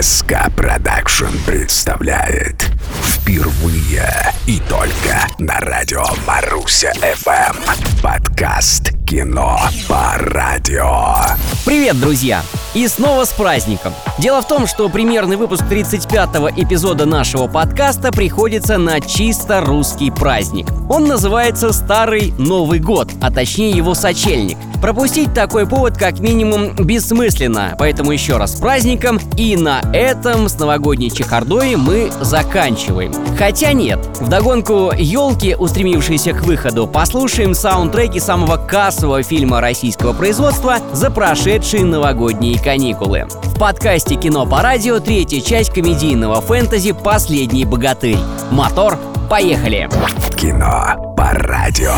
СК Продакшн представляет Впервые и только на радио Маруся ФМ Подкаст «Кино по радио» Привет, друзья! И снова с праздником! Дело в том, что примерный выпуск 35-го эпизода нашего подкаста приходится на чисто русский праздник. Он называется «Старый Новый год», а точнее его сочельник. Пропустить такой повод как минимум бессмысленно, поэтому еще раз с праздником, и на этом с новогодней чехардой мы заканчиваем. Хотя нет, вдогонку елки, устремившиеся к выходу, послушаем саундтреки самого кассового фильма российского производства за прошедшие новогодние каникулы. В подкасте «Кино по радио» третья часть комедийного фэнтези «Последний богатырь». Мотор, поехали! Кино по радио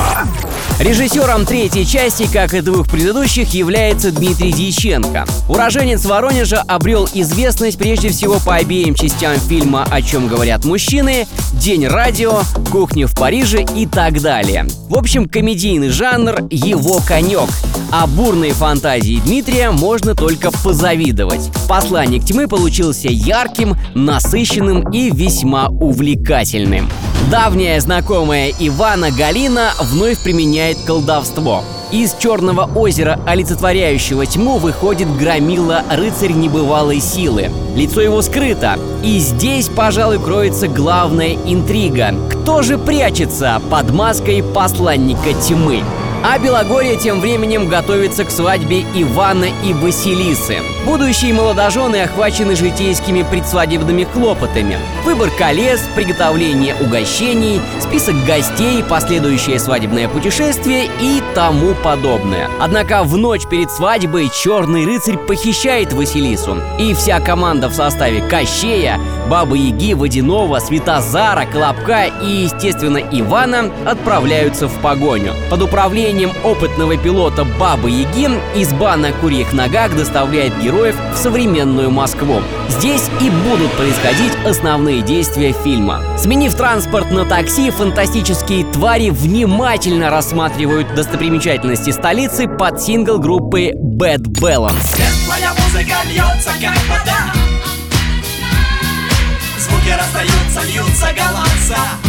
Режиссером третьей части, как и двух предыдущих, является Дмитрий Дьяченко. Уроженец Воронежа обрел известность прежде всего по обеим частям фильма «О чем говорят мужчины», «День радио», «Кухня в Париже» и так далее. В общем, комедийный жанр – его конек. А бурные фантазии Дмитрия можно только позавидовать. «Посланник тьмы» получился ярким, насыщенным и весьма увлекательным. Давняя знакомая Ивана Галина вновь применяет колдовство. Из Черного озера, олицетворяющего тьму, выходит громила рыцарь небывалой силы. Лицо его скрыто. И здесь, пожалуй, кроется главная интрига. Кто же прячется под маской посланника тьмы? А Белогорье тем временем готовится к свадьбе Ивана и Василисы. Будущие молодожены охвачены житейскими предсвадебными хлопотами. Выбор колес, приготовление угощений, список гостей, последующее свадебное путешествие и тому подобное. Однако в ночь перед свадьбой черный рыцарь похищает Василису. И вся команда в составе Кощея, Бабы Яги, Водянова, Светозара, Колобка и, естественно, Ивана отправляются в погоню. Под управлением опытного пилота Бабы Яги изба на курьих ногах доставляет героев в современную Москву. Здесь и будут происходить основные действия фильма. Сменив транспорт на такси, фантастические твари внимательно рассматривают достопримечательности столицы под сингл группы Bad Balance. Светлая музыка льется, как вода Звуки раздаются, льются голоса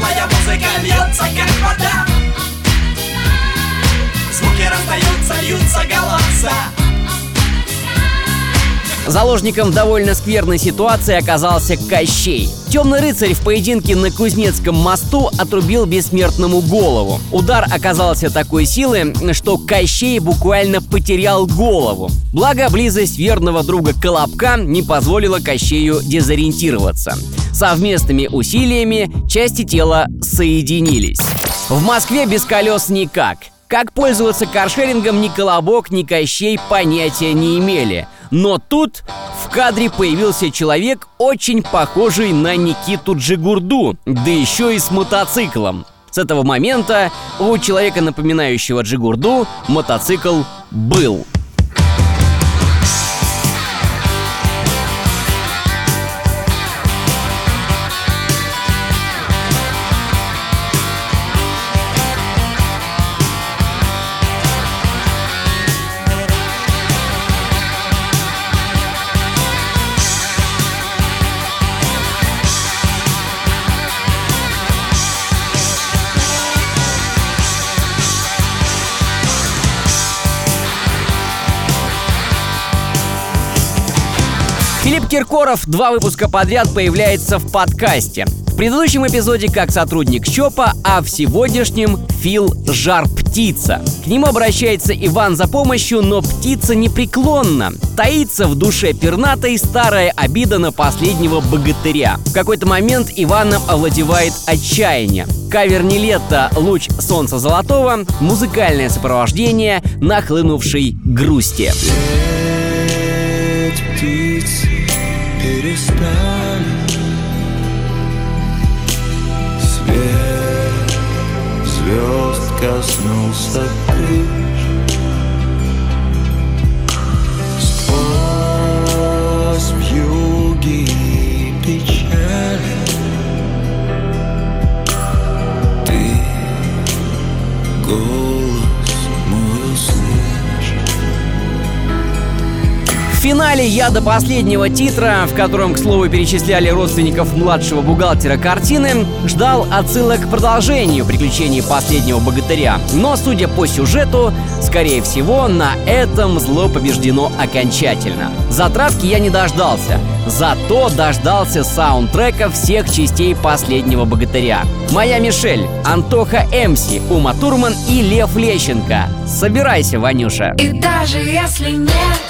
Светлая музыка льется, как вода Звуки раздаются, льются голоса Заложником довольно скверной ситуации оказался Кощей. Темный рыцарь в поединке на Кузнецком мосту отрубил бессмертному голову. Удар оказался такой силы, что Кощей буквально потерял голову. Благо, близость верного друга Колобка не позволила Кощею дезориентироваться. Совместными усилиями части тела соединились. В Москве без колес никак. Как пользоваться каршерингом ни Колобок, ни Кощей понятия не имели – но тут в кадре появился человек, очень похожий на Никиту Джигурду, да еще и с мотоциклом. С этого момента у человека, напоминающего Джигурду, мотоцикл был. Филипп Киркоров два выпуска подряд появляется в подкасте. В предыдущем эпизоде как сотрудник ЧОПа, а в сегодняшнем Фил Жар Птица. К нему обращается Иван за помощью, но птица непреклонна. Таится в душе пернатой старая обида на последнего богатыря. В какой-то момент Иваном овладевает отчаяние. Кавер Нилетта «Луч солнца золотого» — музыкальное сопровождение нахлынувшей грусти. Петь птицы перестали Свет звезд коснулся крыш финале я до последнего титра, в котором, к слову, перечисляли родственников младшего бухгалтера картины, ждал отсылок к продолжению приключений последнего богатыря. Но, судя по сюжету, скорее всего, на этом зло побеждено окончательно. Затравки я не дождался, зато дождался саундтрека всех частей последнего богатыря. Моя Мишель, Антоха Эмси, Ума Турман и Лев Лещенко. Собирайся, Ванюша. И даже если нет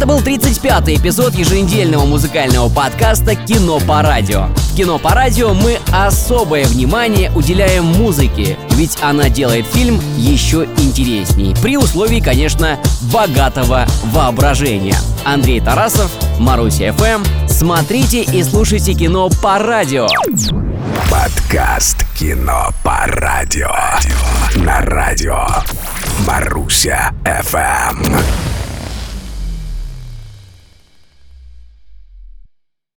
Это был 35-й эпизод еженедельного музыкального подкаста «Кино по радио». В «Кино по радио» мы особое внимание уделяем музыке, ведь она делает фильм еще интересней. При условии, конечно, богатого воображения. Андрей Тарасов, Маруся ФМ. Смотрите и слушайте кино по радио. Подкаст «Кино по радио». На радио Маруся ФМ.